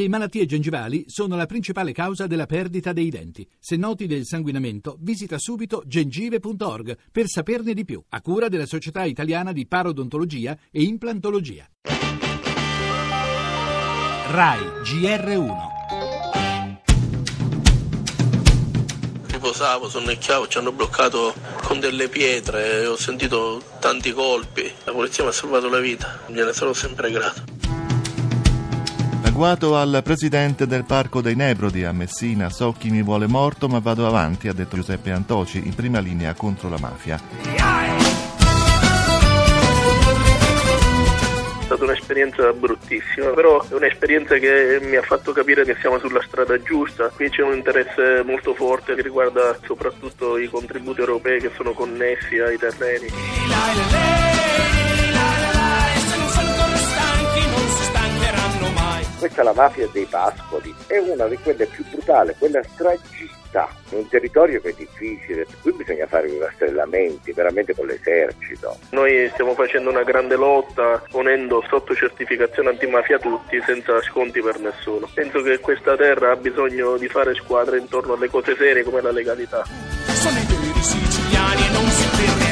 Le malattie gengivali sono la principale causa della perdita dei denti. Se noti del sanguinamento, visita subito gengive.org per saperne di più, a cura della Società Italiana di Parodontologia e Implantologia. RAI GR1 Riposavo, sonnecchiavo, ci hanno bloccato con delle pietre, ho sentito tanti colpi, la polizia mi ha salvato la vita, gliene sono sempre grato. Agguato al presidente del Parco dei Nebrodi a Messina, so chi mi vuole morto ma vado avanti, ha detto Giuseppe Antoci, in prima linea contro la mafia. È stata un'esperienza bruttissima, però è un'esperienza che mi ha fatto capire che siamo sulla strada giusta. Qui c'è un interesse molto forte che riguarda soprattutto i contributi europei che sono connessi ai terreni. Questa è la mafia dei pascoli, è una di quelle più brutali, quella stragista, in un territorio che è difficile, qui bisogna fare i rastrellamenti veramente con l'esercito. Noi stiamo facendo una grande lotta ponendo sotto certificazione antimafia tutti senza sconti per nessuno. Penso che questa terra ha bisogno di fare squadre intorno alle cose serie come la legalità. Sono i veri siciliani e non si più.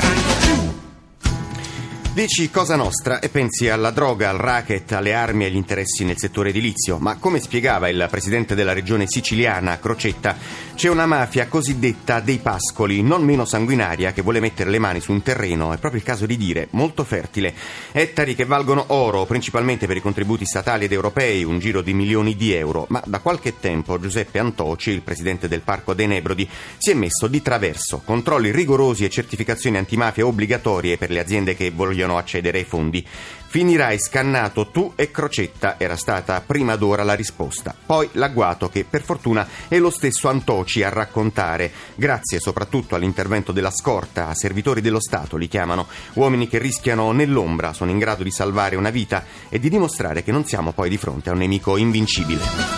Dici Cosa Nostra e pensi alla droga, al racket, alle armi e agli interessi nel settore edilizio, ma come spiegava il presidente della regione siciliana, Crocetta, c'è una mafia cosiddetta dei pascoli, non meno sanguinaria, che vuole mettere le mani su un terreno, è proprio il caso di dire, molto fertile. Ettari che valgono oro, principalmente per i contributi statali ed europei, un giro di milioni di euro, ma da qualche tempo Giuseppe Antoci, il presidente del Parco dei Nebrodi, si è messo di traverso, controlli rigorosi e certificazioni antimafia obbligatorie per le aziende che vogliono accedere ai fondi. Finirai scannato tu e Crocetta, era stata prima d'ora la risposta. Poi l'agguato che per fortuna è lo stesso Antoci a raccontare, grazie soprattutto all'intervento della scorta, servitori dello Stato li chiamano, uomini che rischiano nell'ombra, sono in grado di salvare una vita e di dimostrare che non siamo poi di fronte a un nemico invincibile.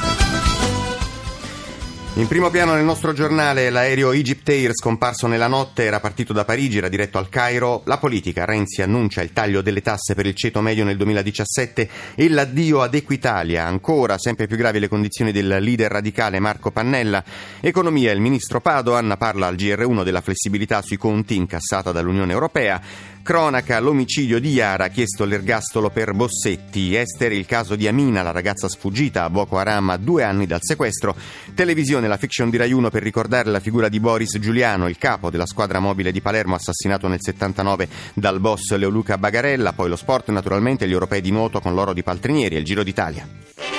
In primo piano nel nostro giornale l'aereo Egypt Air scomparso nella notte era partito da Parigi, era diretto al Cairo. La politica, Renzi annuncia il taglio delle tasse per il ceto medio nel 2017 e l'addio ad Equitalia. Ancora sempre più gravi le condizioni del leader radicale Marco Pannella. Economia, il ministro Padoan parla al GR1 della flessibilità sui conti incassata dall'Unione Europea. Cronaca, l'omicidio di Iara, chiesto l'ergastolo per Bossetti. Esther, il caso di Amina, la ragazza sfuggita a Boko Haram a due anni dal sequestro. Televisione, la fiction di Rai 1 per ricordare la figura di Boris Giuliano, il capo della squadra mobile di Palermo, assassinato nel 79 dal boss Leoluca Bagarella. Poi lo sport, naturalmente, gli europei di nuoto con l'oro di Paltrinieri e il Giro d'Italia.